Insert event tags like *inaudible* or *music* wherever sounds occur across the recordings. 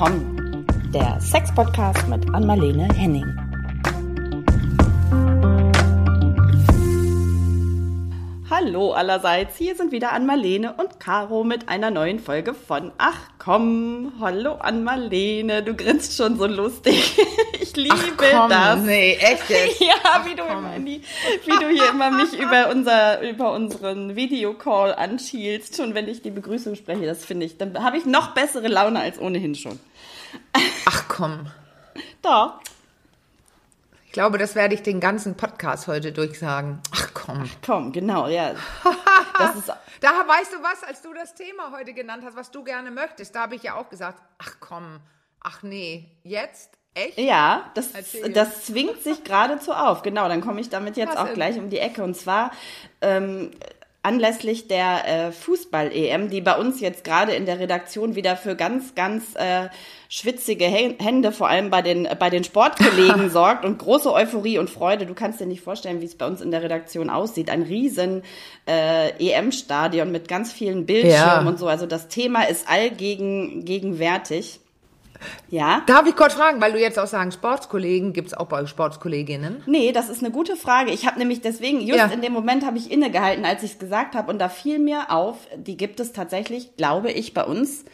komm, der Sex-Podcast mit Anmalene Henning. Hallo allerseits, hier sind wieder Anmalene und Caro mit einer neuen Folge von Ach komm. Hallo Anmalene, du grinst schon so lustig. *laughs* Ich liebe Ach komm, das. Nee, echt jetzt? *laughs* Ja, Ach, wie du, komm. immer wie du hier immer mich über, unser, über unseren Videocall anschielst, schon wenn ich die Begrüßung spreche, das finde ich, dann habe ich noch bessere Laune als ohnehin schon. Ach komm. Da. Ich glaube, das werde ich den ganzen Podcast heute durchsagen. Ach komm. Komm, genau, ja. *laughs* Das ist, Da weißt du was, als du das Thema heute genannt hast, was du gerne möchtest, da habe ich ja auch gesagt, ach komm, ach nee, jetzt? Echt? ja, das, Erzähl. das zwingt sich geradezu auf. Genau, dann komme ich damit jetzt Was auch gleich um die Ecke. Und zwar ähm, anlässlich der äh, Fußball-EM, die bei uns jetzt gerade in der Redaktion wieder für ganz, ganz äh, schwitzige Hä- Hände, vor allem bei den, bei den Sportkollegen *laughs* sorgt und große Euphorie und Freude. Du kannst dir nicht vorstellen, wie es bei uns in der Redaktion aussieht. Ein riesen äh, EM-Stadion mit ganz vielen Bildschirmen Ja. und so. Also das Thema ist allgegenwärtig. Ja. Darf ich kurz fragen, weil du jetzt auch sagen, Sportskollegen, gibt es auch bei euch Sportskolleginnen? Nee, das ist eine gute Frage. Ich habe nämlich deswegen, just Ja. in dem Moment habe ich innegehalten, als ich es gesagt habe. Und da fiel mir auf, die gibt es tatsächlich, glaube ich, bei uns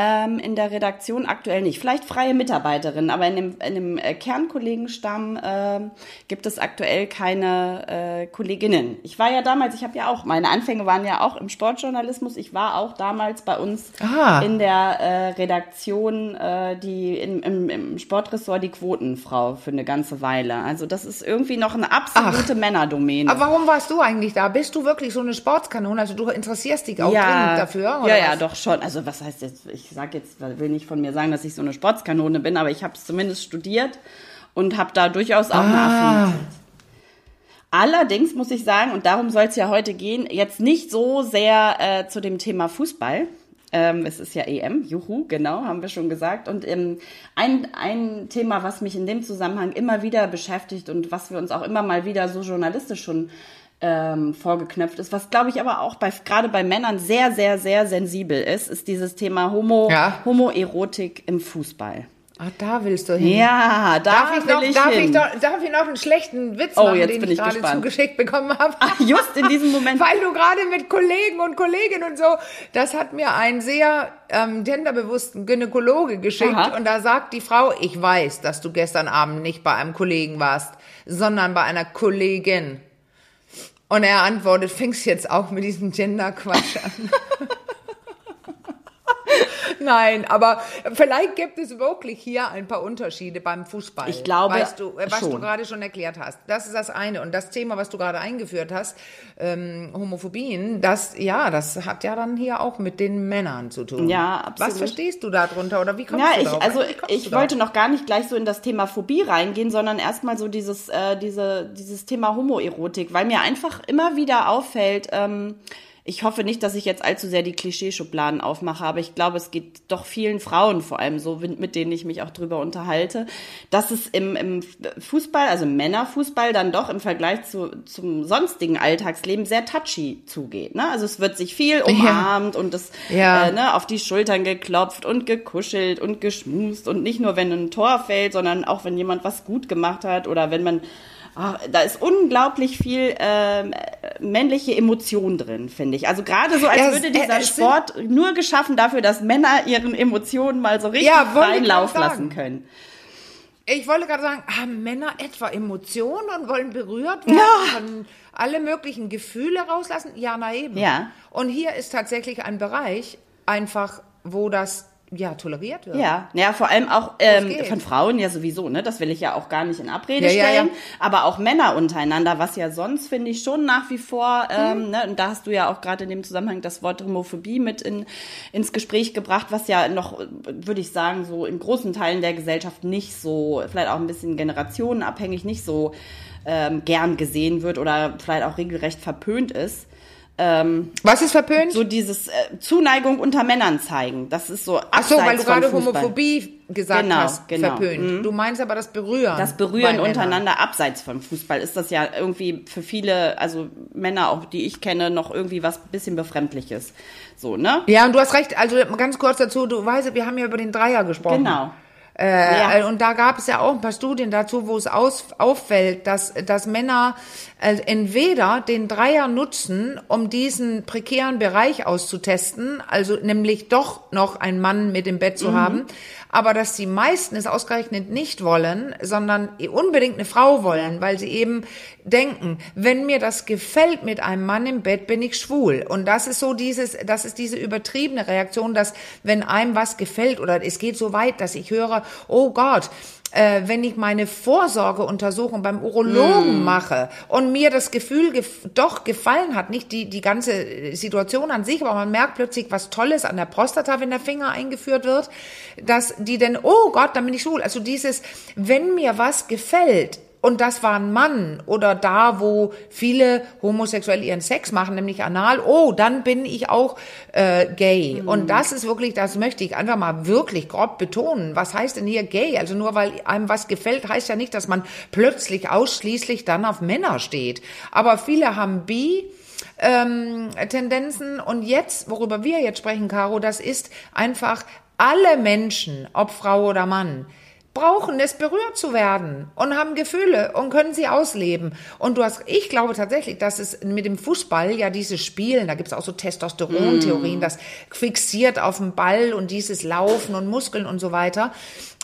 ähm, in der Redaktion aktuell nicht. Vielleicht freie Mitarbeiterinnen, aber in dem, in dem äh, Kernkollegenstamm ähm, gibt es aktuell keine äh, Kolleginnen. Ich war ja damals, ich habe ja auch, meine Anfänge waren ja auch im Sportjournalismus. Ich war auch damals bei uns Ah. in der äh, Redaktion, äh, die in, im, im Sportressort die Quotenfrau für eine ganze Weile. Also das ist irgendwie noch eine absolute Männerdomäne. Aber warum warst du eigentlich da? Bist du wirklich so eine Sportskanone? Also du interessierst dich auch dringend dafür? Oder ja, ja, was? doch schon. Also was heißt jetzt, ich sag jetzt, will nicht von mir sagen, dass ich so eine Sportskanone bin, aber ich habe es zumindest studiert und habe da durchaus auch eine Ah. Affinität. Allerdings muss ich sagen, und darum soll es ja heute gehen, jetzt nicht so sehr äh, zu dem Thema Fußball. Ähm, es ist ja EM, juhu, genau, haben wir schon gesagt. Und ähm, ein, ein Thema, was mich in dem Zusammenhang immer wieder beschäftigt und was wir uns auch immer mal wieder so journalistisch schon ähm, vorgeknöpft ist, was glaube ich aber auch bei gerade bei Männern sehr, sehr, sehr sensibel ist, ist dieses Thema Homo, Ja. Homoerotik im Fußball. Ach, da willst du hin. Ja, da Darf ich, will noch, ich darf, hin. ich noch, darf ich noch einen schlechten Witz Oh, machen, den ich ich gerade zugeschickt bekommen habe? Just in diesem Moment. *laughs* Weil du gerade mit Kollegen und Kolleginnen und so, das hat mir ein sehr ähm, genderbewussten Gynäkologe geschickt Aha. und da sagt die Frau, ich weiß, dass du gestern Abend nicht bei einem Kollegen warst, sondern bei einer Kollegin. Und er antwortet, fängst jetzt auch mit diesem Gender-Quatsch an. *laughs* *laughs* Nein, aber vielleicht gibt es wirklich hier ein paar Unterschiede beim Fußball. Ich glaube weißt du, was du schon. gerade schon erklärt hast. Das ist das eine. Und das Thema, was du gerade eingeführt hast, ähm, Homophobien, das, ja, das hat ja dann hier auch mit den Männern zu tun. Ja, absolut. Was verstehst du darunter oder wie kommst Ja, du ich, darauf? also ich du wollte noch gar nicht gleich so in das Thema Phobie reingehen, sondern erstmal so dieses, äh, diese, dieses Thema Homoerotik, weil mir einfach immer wieder auffällt, ähm, ich hoffe nicht, dass ich jetzt allzu sehr die Klischeeschubladen aufmache, aber ich glaube, es geht doch vielen Frauen vor allem so, mit denen ich mich auch drüber unterhalte, dass es im, im Fußball, also Männerfußball, dann doch im Vergleich zu, zum sonstigen Alltagsleben sehr touchy zugeht. Ne? Also es wird sich viel umarmt und es Ja. äh, ne, auf die Schultern geklopft und gekuschelt und geschmust und nicht nur, wenn ein Tor fällt, sondern auch, wenn jemand was gut gemacht hat oder wenn man Ah, da ist unglaublich viel ähm, äh, männliche Emotion drin, finde ich. Also gerade so, als Ja, würde es- dieser äh, Sport nur geschaffen dafür, dass Männer ihren Emotionen mal so richtig Ja, freien Lauf lassen können. Ich wollte gerade sagen, haben Männer etwa Emotionen und wollen berührt werden, Ja. können alle möglichen Gefühle rauslassen? Ja, na eben. Ja. Und hier ist tatsächlich ein Bereich einfach, wo das ja toleriert wird. Ja, ja, vor allem auch ähm, von Frauen ja sowieso, ne? Das will ich ja auch gar nicht in Abrede Ja, ja, stellen. ja. Aber auch Männer untereinander, was ja sonst finde ich schon nach wie vor, ähm, ne? Und da hast du ja auch gerade in dem Zusammenhang das Wort Homophobie mit in, ins Gespräch gebracht, was ja noch, würde ich sagen, so in großen Teilen der Gesellschaft nicht so, vielleicht auch ein bisschen generationenabhängig, nicht so ähm, gern gesehen wird oder vielleicht auch regelrecht verpönt ist. Ähm, Was ist verpönt? so dieses äh, Zuneigung unter Männern zeigen. Das ist so Ach so, weil abseits du gerade. Homophobie gesagt Genau, hast, genau. verpönt. Du meinst aber das Berühren. Das Berühren Männern. untereinander abseits vom Fußball ist das ja irgendwie für viele, also Männer auch, die ich kenne, noch irgendwie was bisschen befremdliches. So, ne? Ja, und du hast recht. Also ganz kurz dazu, du weißt, wir haben ja über den Dreier gesprochen. Genau. Äh, Ja. Und da gab es ja auch ein paar Studien dazu, wo es aus, auffällt, dass, dass Männer äh, entweder den Dreier nutzen, um diesen prekären Bereich auszutesten, also nämlich doch noch einen Mann mit im Bett zu haben, aber dass die meisten es ausgerechnet nicht wollen, sondern unbedingt eine Frau wollen, weil sie eben denken, wenn mir das gefällt mit einem Mann im Bett, bin ich schwul. Und das ist so dieses, das ist diese übertriebene Reaktion, dass wenn einem was gefällt oder es geht so weit, dass ich höre, oh Gott, äh, wenn ich meine Vorsorgeuntersuchung beim Urologen mache und mir das Gefühl gef doch gefallen hat, nicht die, die ganze Situation an sich, aber man merkt plötzlich was Tolles an der Prostata, wenn der Finger eingeführt wird, dass die denn, oh Gott, dann bin ich schwul. Also dieses, wenn mir was gefällt, und das war ein Mann oder da, wo viele Homosexuelle ihren Sex machen, nämlich anal, oh, dann bin ich auch äh, gay. Und das ist wirklich, das möchte ich einfach mal wirklich grob betonen. Was heißt denn hier gay? Also nur weil einem was gefällt, heißt ja nicht, dass man plötzlich ausschließlich dann auf Männer steht. Aber viele haben bi, ähm, Tendenzen. Und jetzt, worüber wir jetzt sprechen, Caro, das ist einfach alle Menschen, ob Frau oder Mann, brauchen es berührt zu werden und haben Gefühle und können sie ausleben. Und du hast, ich glaube tatsächlich, dass es mit dem Fußball ja dieses Spielen, da gibt es auch so Testosteron-Theorien, das fixiert auf dem Ball und dieses Laufen und Muskeln und so weiter,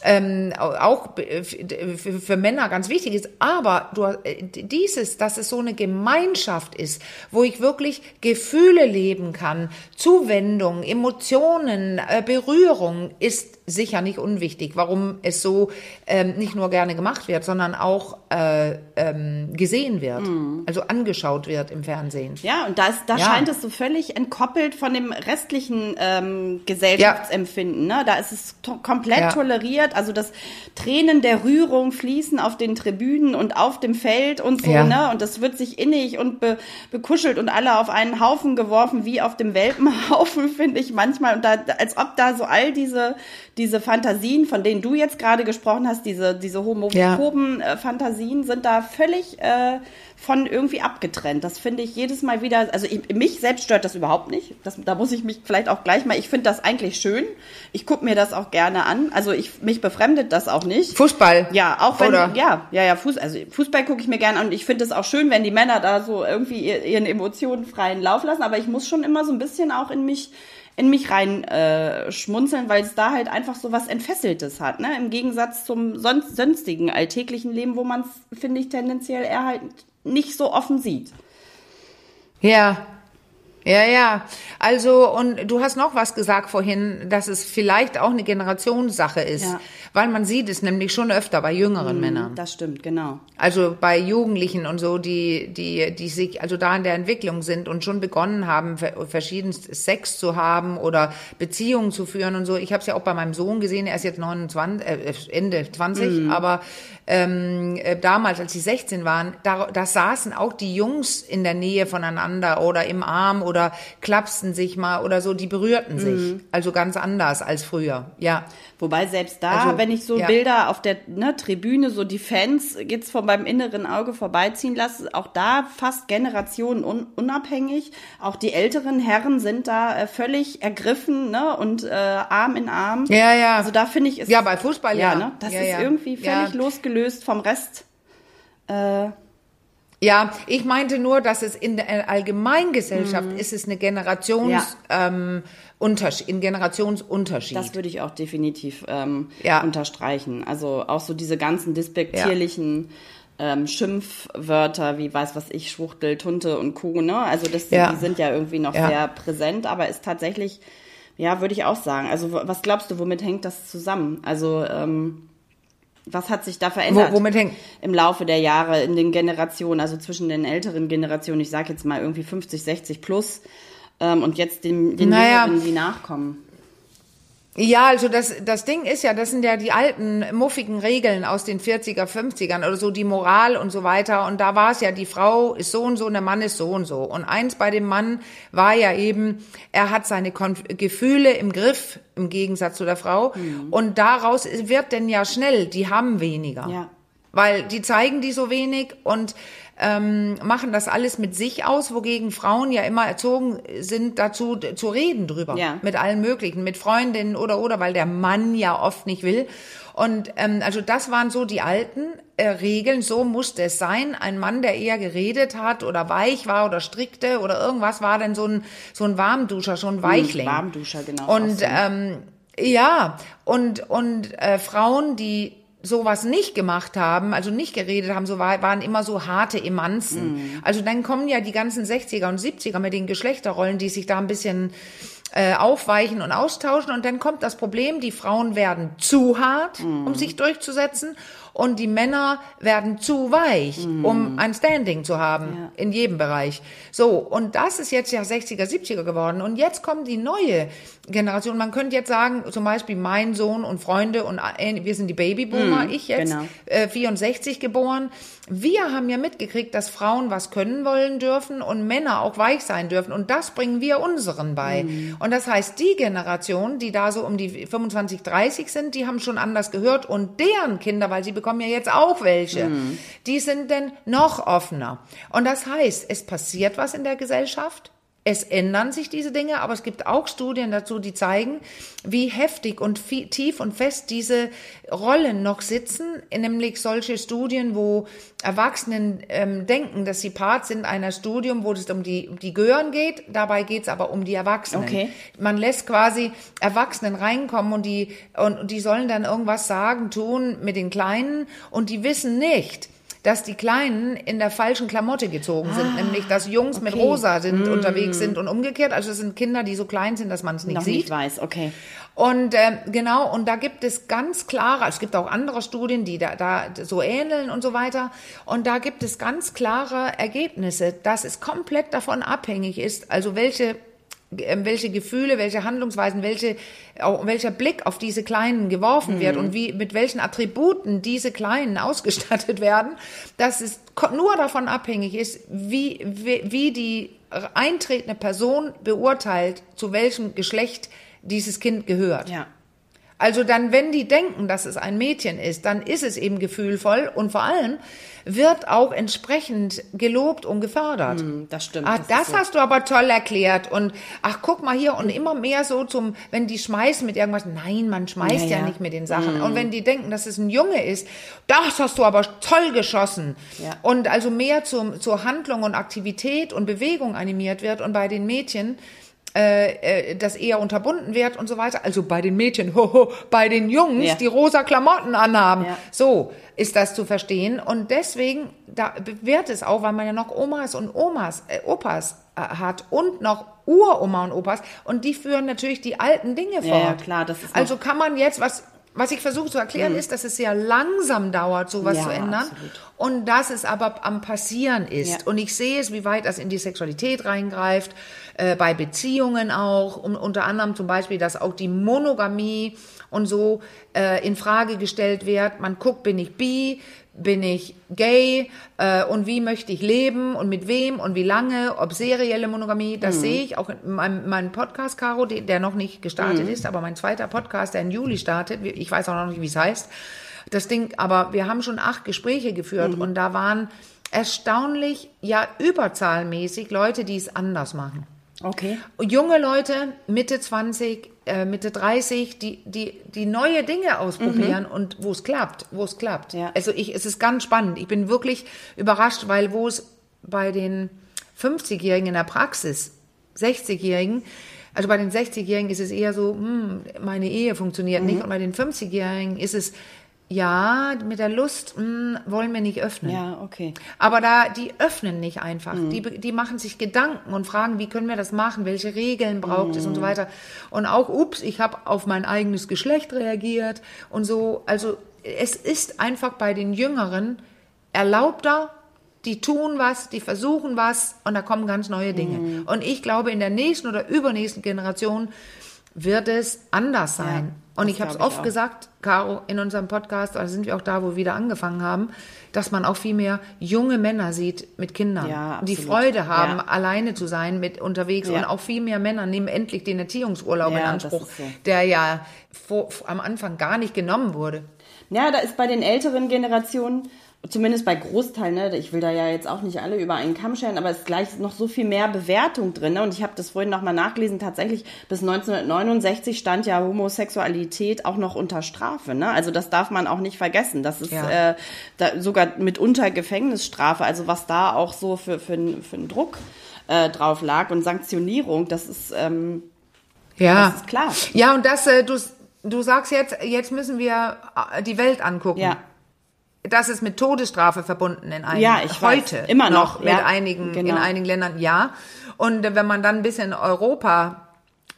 ähm, auch für, für Männer ganz wichtig ist. Aber du, äh, dieses, dass es so eine Gemeinschaft ist, wo ich wirklich Gefühle leben kann, Zuwendung, Emotionen, äh, Berührung, ist sicher nicht unwichtig, warum es so ähm, nicht nur gerne gemacht wird, sondern auch äh, ähm, gesehen wird, also angeschaut wird im Fernsehen. Ja, und da, ist, da Ja. scheint es so völlig entkoppelt von dem restlichen ähm, Gesellschaftsempfinden. Ne? Da ist es to komplett Ja. toleriert. Also das Tränen der Rührung fließen auf den Tribünen und auf dem Feld und so. Ja. Ne? Und das wird sich innig und be bekuschelt und alle auf einen Haufen geworfen, wie auf dem Welpenhaufen, *laughs* finde ich manchmal. Und da, als ob da so all diese, diese Fantasien, von denen du jetzt gerade gesprochen hast, diese, diese homophoben äh, Fantasien, sind da völlig äh, von irgendwie abgetrennt. Das finde ich jedes Mal wieder, also ich, mich selbst stört das überhaupt nicht. Das, da muss ich mich vielleicht auch gleich mal, ich finde das eigentlich schön. Ich gucke mir das auch gerne an. Also ich, mich befremdet das auch nicht. Fußball. Ja, auch wenn, Oder? ja, ja, ja, Fuß, also Fußball gucke ich mir gerne an und ich finde es auch schön, wenn die Männer da so irgendwie ihr- ihren Emotionen freien Lauf lassen, aber ich muss schon immer so ein bisschen auch in mich in mich rein äh, schmunzeln, weil es da halt einfach so was Entfesseltes hat, ne? Im Gegensatz zum sonst, sonstigen alltäglichen Leben, wo man es, finde ich, tendenziell eher halt nicht so offen sieht. Ja. Ja, ja. Also, und du hast noch was gesagt vorhin, dass es vielleicht auch eine Generationssache ist. Ja. Weil man sieht es nämlich schon öfter bei jüngeren Männern. Das stimmt, genau. Also bei Jugendlichen und so, die, die, die sich also da in der Entwicklung sind und schon begonnen haben, ver- verschiedenst Sex zu haben oder Beziehungen zu führen und so. Ich habe es ja auch bei meinem Sohn gesehen, er ist jetzt 29, äh, Ende 20, aber ähm, äh, damals, als sie 16 waren, da, da saßen auch die Jungs in der Nähe voneinander oder im Arm oder klapsten sich mal oder so, die berührten sich. Also ganz anders als früher, ja. Wobei selbst da, Also, wenn ich so ja. Bilder auf der ne, Tribüne, so die Fans jetzt von meinem inneren Auge vorbeiziehen lasse, auch da fast Generationen un unabhängig. Auch die älteren Herren sind da äh, völlig ergriffen ne, und äh, Arm in Arm. Ja, ja. Also da finde ich es. Ja, bei Fußball, ja. ne? Das Ja, ist ja. irgendwie völlig Ja. Losgelöst vom Rest. Äh, Ja, ich meinte nur, dass es in der Allgemeingesellschaft ist es eine Generations, Ja. ähm, Unterschied, ein Generationsunterschied. Das würde ich auch definitiv ähm, Ja. unterstreichen. Also auch so diese ganzen despektierlichen ähm, Schimpfwörter wie weiß was ich, Schwuchtel, Tunte und Co. Ne? Also das, Ja. die sind ja irgendwie noch Ja. sehr präsent, aber ist tatsächlich, ja, würde ich auch sagen. Also was glaubst du, womit hängt das zusammen? Also ähm, was hat sich da verändert? Wo- womit hängt- Im Laufe der Jahre, in den Generationen, also zwischen den älteren Generationen, ich sage jetzt mal irgendwie 50, 60 plus, ähm, und jetzt den, den Naja. Jüngeren, die nachkommen. Ja, also das, das Ding ist ja, das sind ja die alten muffigen Regeln aus den 40er, 50ern oder so, die Moral und so weiter. Und da war es ja, die Frau ist so und so, und der Mann ist so und so. Und eins bei dem Mann war ja eben, er hat seine Konf Gefühle im Griff, im Gegensatz zu der Frau. Mhm. Und daraus wird denn ja schnell, die haben weniger. Ja. Weil die zeigen die so wenig und ähm, machen das alles mit sich aus, wogegen Frauen ja immer erzogen sind, dazu zu reden drüber. Ja. Mit allen möglichen, mit Freundinnen oder oder, weil der Mann ja oft nicht will. Und ähm, also das waren so die alten äh, Regeln, so musste es sein. Ein Mann, der eher geredet hat oder weich war oder strickte oder irgendwas, war dann so ein, so ein Warmduscher, so ein hm, Weichling. Warmduscher, genau. Und ähm, ja, und, und äh, Frauen, die sowas nicht gemacht haben, also nicht geredet haben, so war, waren immer so harte Emanzen. Mm. Also dann kommen ja die ganzen 60er und 70er mit den Geschlechterrollen, die sich da ein bisschen äh, aufweichen und austauschen und dann kommt das Problem, die Frauen werden zu hart, mm. um sich durchzusetzen und die Männer werden zu weich, mm. um ein Standing zu haben ja. in jedem Bereich. So, und das ist jetzt ja 60er, 70er geworden und jetzt kommt die neue Generation. Man könnte jetzt sagen, zum Beispiel mein Sohn und Freunde und äh, wir sind die Babyboomer, mm, ich jetzt, genau. äh, 64 geboren. Wir haben ja mitgekriegt, dass Frauen was können wollen dürfen und Männer auch weich sein dürfen und das bringen wir unseren bei. Mm. Und das heißt, die Generation, die da so um die 25, 30 sind, die haben schon anders gehört und deren Kinder, weil sie bekommen ja jetzt auch welche, mm. die sind denn noch offener. Und das heißt, es passiert was in der Gesellschaft es ändern sich diese Dinge, aber es gibt auch Studien dazu, die zeigen, wie heftig und tief und fest diese Rollen noch sitzen, nämlich solche Studien, wo Erwachsenen ähm, denken, dass sie Part sind einer Studium, wo es um die, die Gören geht, dabei geht es aber um die Erwachsenen. Okay. Man lässt quasi Erwachsenen reinkommen und die, und die sollen dann irgendwas sagen, tun mit den Kleinen und die wissen nicht, dass die Kleinen in der falschen Klamotte gezogen sind, ah, nämlich dass Jungs okay. mit rosa sind, mm. unterwegs sind und umgekehrt. Also es sind Kinder, die so klein sind, dass man es nicht Noch sieht. Nicht weiß, okay. Und äh, genau, und da gibt es ganz klare, es gibt auch andere Studien, die da, da so ähneln und so weiter. Und da gibt es ganz klare Ergebnisse, dass es komplett davon abhängig ist, also welche welche Gefühle, welche Handlungsweisen, welche, welcher Blick auf diese Kleinen geworfen mhm. wird und wie, mit welchen Attributen diese Kleinen *laughs* ausgestattet werden, dass es nur davon abhängig ist, wie, wie, wie die eintretende Person beurteilt, zu welchem Geschlecht dieses Kind gehört. Ja. Also dann, wenn die denken, dass es ein Mädchen ist, dann ist es eben gefühlvoll und vor allem wird auch entsprechend gelobt und gefördert. Mm, das stimmt. Ah, das, das hast so. du aber toll erklärt und ach, guck mal hier und immer mehr so zum, wenn die schmeißen mit irgendwas, nein, man schmeißt ja, ja, ja nicht mit den Sachen. Mm. Und wenn die denken, dass es ein Junge ist, das hast du aber toll geschossen. Ja. Und also mehr zum, zur Handlung und Aktivität und Bewegung animiert wird und bei den Mädchen, äh, äh, das eher unterbunden wird und so weiter. Also bei den Mädchen, hoho, bei den Jungs, ja. die rosa Klamotten anhaben. Ja. So ist das zu verstehen. Und deswegen da wird es auch, weil man ja noch Omas und Omas, äh, Opas äh, hat und noch Uroma und Opas und die führen natürlich die alten Dinge fort. Ja, klar, das ist also kann man jetzt was was ich versuche zu erklären, mhm. ist, dass es sehr langsam dauert, sowas ja, zu ändern. Absolut. Und dass es aber am Passieren ist. Ja. Und ich sehe es, wie weit das in die Sexualität reingreift, äh, bei Beziehungen auch. Um, unter anderem zum Beispiel, dass auch die Monogamie und so äh, in Frage gestellt wird. Man guckt, bin ich bi, bin ich gay äh, und wie möchte ich leben und mit wem und wie lange, ob serielle Monogamie, das mhm. sehe ich auch in meinem, meinem Podcast, Caro, der noch nicht gestartet mhm. ist, aber mein zweiter Podcast, der im Juli startet, ich weiß auch noch nicht, wie es heißt, das Ding, aber wir haben schon acht Gespräche geführt mhm. und da waren erstaunlich, ja überzahlmäßig Leute, die es anders machen. Okay. Junge Leute, Mitte 20, äh, Mitte 30, die, die, die neue Dinge ausprobieren mhm. und wo es klappt, wo es klappt. Ja. Also ich, es ist ganz spannend. Ich bin wirklich überrascht, weil wo es bei den 50-Jährigen in der Praxis, 60-Jährigen, also bei den 60-Jährigen ist es eher so, hm, meine Ehe funktioniert mhm. nicht. Und bei den 50-Jährigen ist es, ja, mit der Lust mh, hm, wollen wir nicht öffnen. Ja, okay. Aber da, die öffnen nicht einfach. Mhm. Die, die machen sich Gedanken und fragen, wie können wir das machen, welche Regeln braucht mhm. es und so mhm. weiter. Und auch, ups, ich habe auf mein eigenes Geschlecht reagiert und so. Also es ist einfach bei den Jüngeren erlaubter, die tun was, die versuchen was und da kommen ganz neue Dinge. Mhm. Und ich glaube, in der nächsten oder übernächsten Generation wird es anders sein. Ja, und das ich habe es oft auch. gesagt, Caro, in unserem Podcast, da sind wir auch da, wo wir wieder angefangen haben, dass man auch viel mehr junge Männer sieht mit Kindern, Ja, die. Freude haben, Ja. alleine zu sein mit unterwegs Ja. und auch viel mehr Männer nehmen endlich den Erziehungsurlaub in Anspruch, der ja vor, am Anfang gar nicht genommen wurde. Ja, da ist bei den älteren Generationen, zumindest bei Großteilen, ne, ich will da ja jetzt auch nicht alle über einen Kamm scheren, aber es ist gleich noch so viel mehr Bewertung drin. Ne? Und ich habe das vorhin nochmal nachgelesen, tatsächlich bis 1969 stand ja Homosexualität auch noch unter Strafe. Ne? Also das darf man auch nicht vergessen. Das ist Ja. äh, da, sogar mitunter Gefängnisstrafe, also was da auch so für, für, für einen Druck äh, drauf lag und Sanktionierung, das ist... Ähm, Ja, Das ist klar. Ja, und das, äh, du, du sagst jetzt, jetzt müssen wir äh, die Welt angucken. ja. Das ist mit Todesstrafe verbunden in einigen, Ja, ich weiß. heute Immer noch, mit ja. einigen, in Genau. einigen Ländern, ja. Und wenn man dann ein bisschen Europa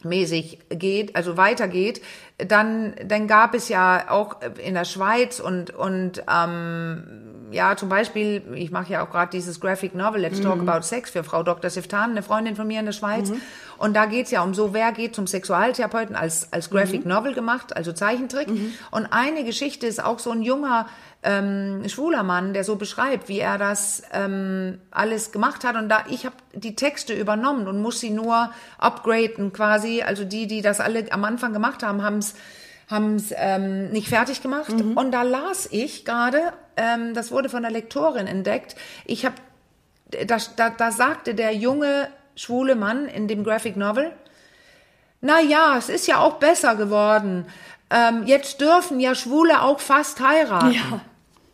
mäßig geht, also weitergeht, dann, dann gab es ja auch in der Schweiz und, und ähm, ja, zum Beispiel, ich mache ja auch gerade dieses Graphic Novel, Let's Talk About Sex für Frau Dr. Siftan, eine Freundin von mir in der Schweiz. Und da geht's ja um so, wer geht zum Sexualtherapeuten als, als Graphic Novel gemacht, also Zeichentrick. Und eine Geschichte ist auch so ein junger ähm, schwuler Mann, der so beschreibt, wie er das ähm, alles gemacht hat. Und da ich habe die Texte übernommen und muss sie nur upgraden quasi. Also die, die das alle am Anfang gemacht haben, haben es haben es ähm, nicht fertig gemacht. Und da las ich gerade, ähm, das wurde von der Lektorin entdeckt. Ich habe, da, da, da sagte der junge schwule Mann in dem Graphic Novel, na ja, es ist ja auch besser geworden. Ähm, jetzt dürfen ja Schwule auch fast heiraten. Ja.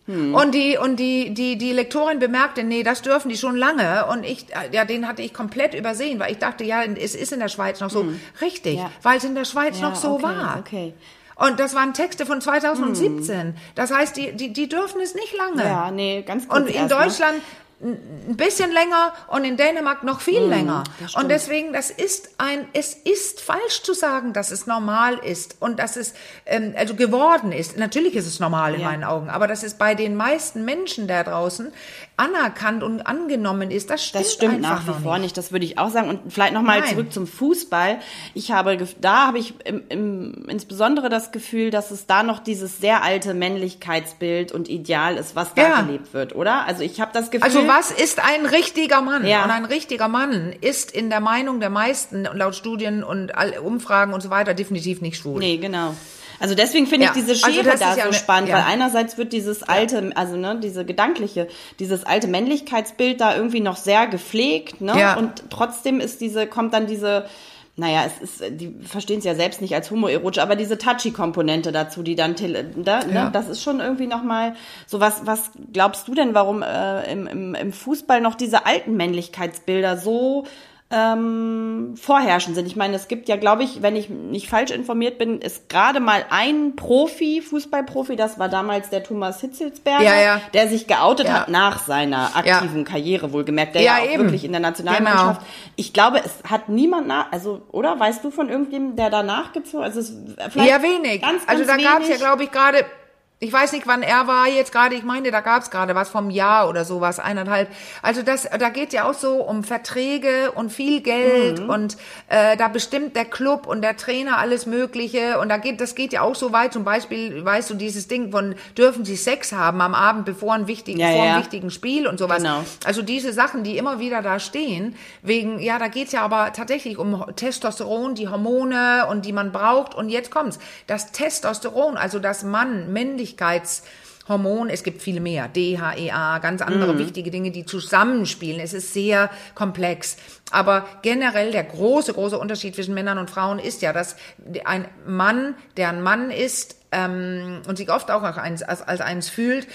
Und die und die die die Lektorin bemerkte, nee, das dürfen die schon lange und ich ja, den hatte ich komplett übersehen, weil ich dachte, ja, es ist in der Schweiz noch so richtig, Ja. weil es in der Schweiz Ja, noch so okay, war. okay. Und das waren Texte von 2017. Das heißt, die die die dürfen es nicht lange. Ja, nee, ganz kurz Und in? Deutschland ein bisschen länger und in Dänemark noch viel länger. Das stimmt. Und deswegen, das ist ein, es ist falsch zu sagen, dass es normal ist und dass es ähm, also geworden ist. Natürlich ist es normal in Ja. meinen Augen, aber dass es bei den meisten Menschen da draußen anerkannt und angenommen ist, das stimmt, Das stimmt nach wie vor nicht. Das würde ich auch sagen. Und vielleicht nochmal zurück zum Fußball. Ich habe, da habe ich im, im, insbesondere das Gefühl, dass es da noch dieses sehr alte Männlichkeitsbild und Ideal ist, was da Ja. gelebt wird, oder? Also ich habe das Gefühl. Also was ist ein richtiger Mann? Ja. Und ein richtiger Mann ist in der Meinung der meisten laut Studien und Umfragen und so weiter definitiv nicht schwul. Nee, genau. Also deswegen finde Ja, ich diese also Schere das da ja so eine- spannend, ja. weil einerseits wird dieses alte, also ne, diese gedankliche, dieses alte Männlichkeitsbild da irgendwie noch sehr gepflegt, ne? Ja. Und trotzdem ist diese, kommt dann diese, naja, es ist, die verstehen es ja selbst nicht als homoerotisch, aber diese Touchy-Komponente dazu, die dann, da, Ja. ne, das ist schon irgendwie nochmal so was, was glaubst du denn, warum äh, im, im, im Fußball noch diese alten Männlichkeitsbilder so ähm, vorherrschend sind. Ich meine, es gibt ja, glaube ich, wenn ich nicht falsch informiert bin, ist gerade mal ein Profi, Fußballprofi, das war damals der Thomas Hitzelsberger, Ja, ja. der sich geoutet Ja. hat nach seiner aktiven Karriere, wohlgemerkt, der Ja, auch eben. wirklich in der Nationalmannschaft. Genau. Ich glaube, es hat niemand nach, also, oder weißt du von irgendjemandem, der danach gezogen Also es vielleicht Ja, wenig. Ganz, ganz also da gab es ja, glaube ich, gerade, ich weiß nicht, wann er war jetzt gerade, ich meine, da gab es gerade was vom Jahr oder sowas, eineinhalb. Also das, da geht ja auch so um Verträge und viel Geld Mhm. und äh, da bestimmt der Club und der Trainer alles Mögliche und da geht, das geht ja auch so weit, zum Beispiel, weißt du, dieses Ding von, dürfen sie Sex haben am Abend bevor ein wichtigen, Ja, vor einem ja. wichtigen Spiel und sowas. Genau. Also diese Sachen, die immer wieder da stehen, wegen, ja, da geht's ja aber tatsächlich um Testosteron, die Hormone und die man braucht. Und jetzt kommt's. Das Testosteron, also das Mann, Männlichkeitshormon, es gibt viele mehr, DHEA, ganz andere wichtige Dinge, die zusammenspielen. Es ist sehr komplex. Aber generell der große, große Unterschied zwischen Männern und Frauen ist ja, dass ein Mann, der ein Mann ist ähm, und sich oft auch als als, als eins fühlt,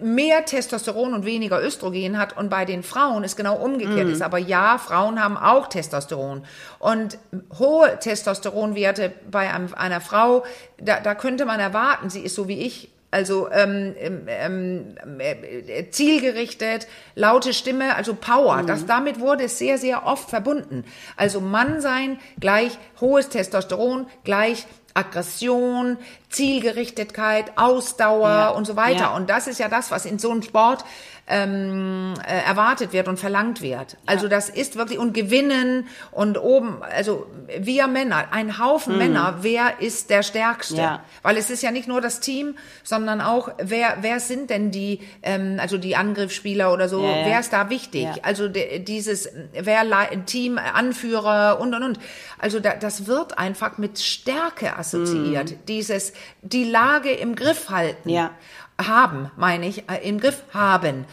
mehr Testosteron und weniger Östrogen hat und bei den Frauen es genau umgekehrt ist. Aber ja, Frauen haben auch Testosteron. Und hohe Testosteronwerte bei einem, einer Frau, da, da könnte man erwarten, sie ist so wie ich, also ähm, ähm, äh, zielgerichtet, laute Stimme, also Power. Das, damit wurde es sehr, sehr oft verbunden. Also Mann sein gleich hohes Testosteron gleich Aggression, Zielgerichtetheit, Ausdauer Ja, und so weiter. ja. Und das ist ja das, was in so einem Sport ähm, äh, erwartet wird und verlangt wird. Also das ist wirklich und gewinnen und oben, also wir Männer, ein Haufen Männer, wer ist der Stärkste? Mhm. Ja. Weil es ist ja nicht nur das Team, sondern auch wer wer sind denn die, ähm, also die Angriffsspieler oder so, Ja, ja. wer ist da wichtig? Ja. Also de, dieses wer Team Anführer und und und. Also da, das wird einfach mit Stärke assoziiert. Dieses die Lage im Griff halten Ja. Haben, meine ich, äh, im Griff haben.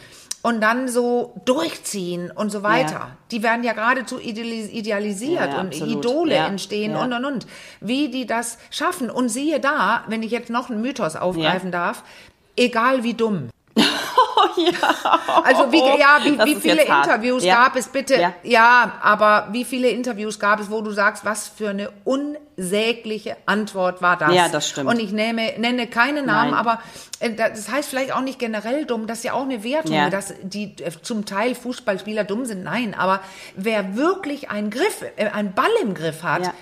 Und dann so durchziehen und so weiter. Ja. Die werden ja geradezu idealis idealisiert Ja, ja, und. Idole entstehen und und und. Wie die das schaffen. Und siehe da, wenn ich jetzt noch einen Mythos aufgreifen darf, egal wie dumm. Also wie, ja, wie, wie viele. Interviews Ja. gab es bitte? Ja. Ja. aber wie viele Interviews gab es, wo du sagst, was für eine unsägliche Antwort war das? Ja, das stimmt. Und ich nehme, nenne keine Namen, Nein. aber äh, das heißt vielleicht auch nicht generell dumm, das ist ja auch eine Wertung, Ja. dass die äh, zum Teil Fußballspieler dumm sind. Nein, aber wer wirklich einen Griff, äh, einen Ball im Griff hat, Ja.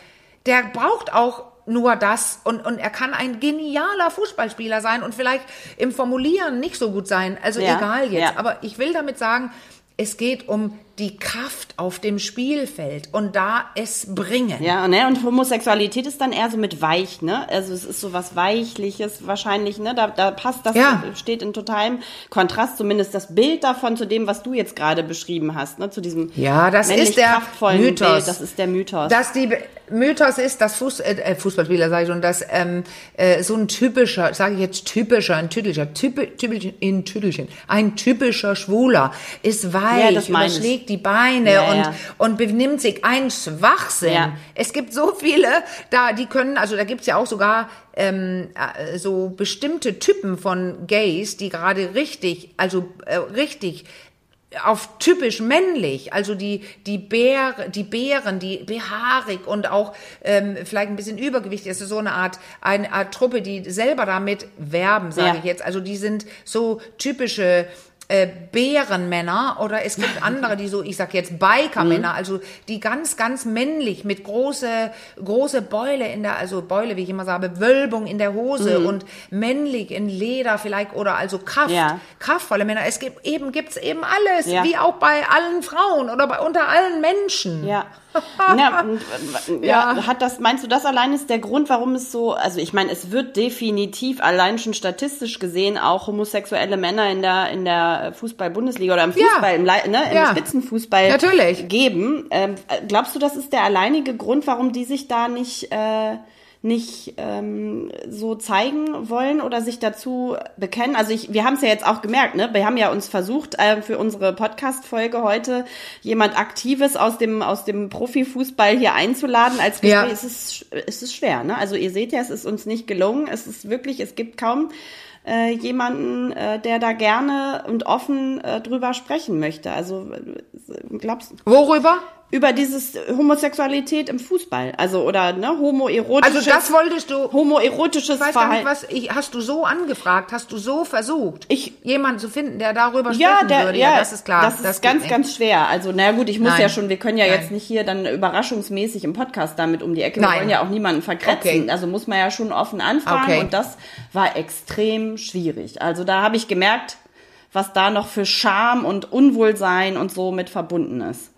der braucht auch nur das und, und er kann ein genialer Fußballspieler sein und vielleicht im Formulieren nicht so gut sein. Also Ja, egal jetzt. ja. Aber ich will damit sagen, es geht um die Kraft auf dem Spielfeld und da es bringen. Ja, ne, und Homosexualität ist dann eher so mit weich, ne? Also es ist so was Weichliches wahrscheinlich, ne? Da, da passt das, Ja. steht in totalem Kontrast, zumindest das Bild davon zu dem, was du jetzt gerade beschrieben hast, ne? Zu diesem Ja, das ist der kraftvollen Mythos. Bild, das ist der Mythos. Dass die Mythos ist, dass Fuß, äh, äh, Fußballspieler, sage ich schon, dass ähm, äh, so ein typischer, sage ich jetzt typischer, ein tüdelscher, typi, Tüdelchen, in Tüdelchen, ein typischer Schwuler ist weich, Ja, das meine die Beine Ja, und, ja. und benimmt sich ein Schwachsinn. Ja. Es gibt so viele, da die können, also da gibt's ja auch sogar ähm, äh, so bestimmte Typen von Gays, die gerade richtig, also äh, richtig auf typisch männlich, also die die Bär, die Bären, die behaarig und auch ähm, vielleicht ein bisschen übergewichtig, das ist so eine Art eine Art Truppe, die selber damit werben, sage Ja. ich jetzt. Also die sind so typische äh, Bärenmänner oder es gibt andere, die so, ich sag jetzt Bikermänner, also die ganz, ganz männlich mit große, große Beule in der, also Beule, wie ich immer sage, Wölbung in der Hose und männlich in Leder vielleicht oder also Kraft, Ja. kraftvolle Männer. Es gibt eben, gibt's eben alles, Ja. wie auch bei allen Frauen oder bei, unter allen Menschen. Ja. Ja, äh, *laughs* ja. Ja. Hat das, meinst du, das allein ist der Grund, warum es so, also ich meine, es wird definitiv allein schon statistisch gesehen auch homosexuelle Männer in der, in der Fußball-Bundesliga oder im Ja. Fußball, im, Lei- ne, im Ja. Spitzenfußball Natürlich. geben. Ähm, glaubst du, das ist der alleinige Grund, warum die sich da nicht, äh, nicht ähm, so zeigen wollen oder sich dazu bekennen. Also ich, wir haben es ja jetzt auch gemerkt, ne? Wir haben ja uns versucht, äh, für unsere Podcast-Folge heute jemand Aktives aus dem, aus dem Profifußball hier einzuladen als Gespräch. Ja. Es, ist, es ist schwer, ne? Also ihr seht ja, es ist uns nicht gelungen. Es ist wirklich, es gibt kaum äh, jemanden, äh, der da gerne und offen äh, drüber sprechen möchte. Also äh, glaubst Worüber? Über dieses Homosexualität im Fußball, also oder ne homoerotisches Also das wolltest du. homoerotisches Ich weiß gar nicht, Verhalten. was ich, hast du so angefragt, hast du so versucht, Ich- jemanden zu finden, der darüber Ja, sprechen der, würde. ja, das ist klar. Das ist geht ganz, ganz schwer. Also, na gut, ich muss Nein. ja schon, wir können ja Nein. jetzt nicht hier dann überraschungsmäßig im Podcast damit um die Ecke. Wir Nein. wollen ja auch niemanden verkratzen. Okay. Also muss man ja schon offen anfragen. Okay. Und das war extrem schwierig. Also da habe ich gemerkt, was da noch für Scham und Unwohlsein und so mit verbunden ist.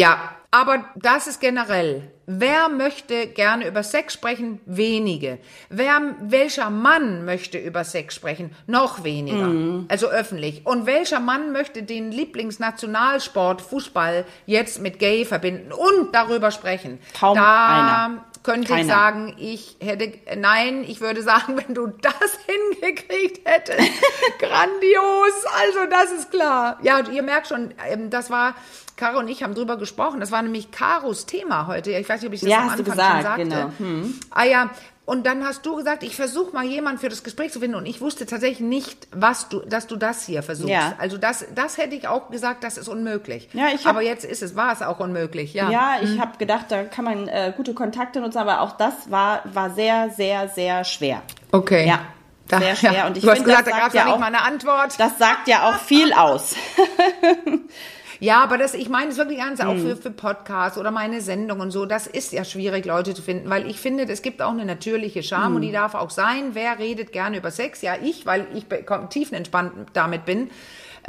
Ja, aber das ist generell. Wer möchte gerne über Sex sprechen? Wenige. Wer, welcher Mann möchte über Sex sprechen? Noch weniger. Mhm. Also öffentlich. Und welcher Mann möchte den Lieblingsnationalsport Fußball jetzt mit Gay verbinden und darüber sprechen? Kaum da einer. Könnte ich Keiner. sagen, ich hätte, nein, ich würde sagen, *laughs* wenn du das hingekriegt hättest, *laughs* grandios, also das ist klar. Ja, ihr merkt schon, ähm, das war, Caro und ich haben drüber gesprochen, das war nämlich Caros Thema heute, ich weiß nicht, ob ich das Ja, am Anfang gesagt, schon sagte. genau. Hm. Ah ja, und dann hast du gesagt, ich versuche mal jemanden für das Gespräch zu finden und ich wusste tatsächlich nicht, was du, dass du das hier versuchst. Ja. Also das, das hätte ich auch gesagt, das ist unmöglich. Ja, ich hab- Aber jetzt ist es, war es auch unmöglich, ja. Ja, ich habe gedacht, da kann man äh, gute Kontakte nutzen, aber auch das war, war sehr, sehr, sehr schwer. Okay. Ja, Da, sehr schwer. Ja. Und ich du hast finde, gesagt, da gab es ja nicht auch- mal eine Antwort. Das sagt ja auch viel aus. *laughs* Ja, aber das, ich meine es wirklich ernst, auch für, für Podcasts oder meine Sendung und so, das ist ja schwierig, Leute zu finden, weil ich finde, es gibt auch eine natürliche Scham und die darf auch sein. Wer redet gerne über Sex? Ja, ich, weil ich tiefenentspannt damit bin.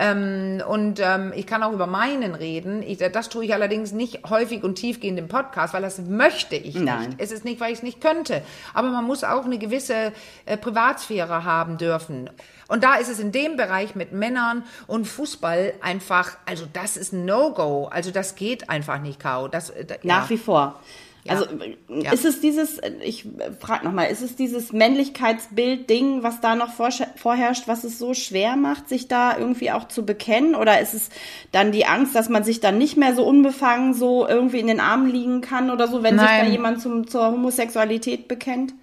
Ähm, und ähm, ich kann auch über meinen reden. Ich, das tue ich allerdings nicht häufig und tiefgehend im Podcast, weil das möchte ich Nein. nicht. Es ist nicht, weil ich es nicht könnte. Aber man muss auch eine gewisse äh, Privatsphäre haben dürfen. Und da ist es in dem Bereich mit Männern und Fußball einfach, also das ist ein No-Go. Also das geht einfach nicht, Kau. Das, äh, Nach ja. wie vor. Ja. Also Ja. ist es dieses, ich frage nochmal, ist es dieses Männlichkeitsbild-Ding, was da noch vorherrscht, was es so schwer macht, sich da irgendwie auch zu bekennen? Oder ist es dann die Angst, dass man sich dann nicht mehr so unbefangen so irgendwie in den Armen liegen kann oder so, wenn sich da Nein. jemand zum, zur Homosexualität bekennt?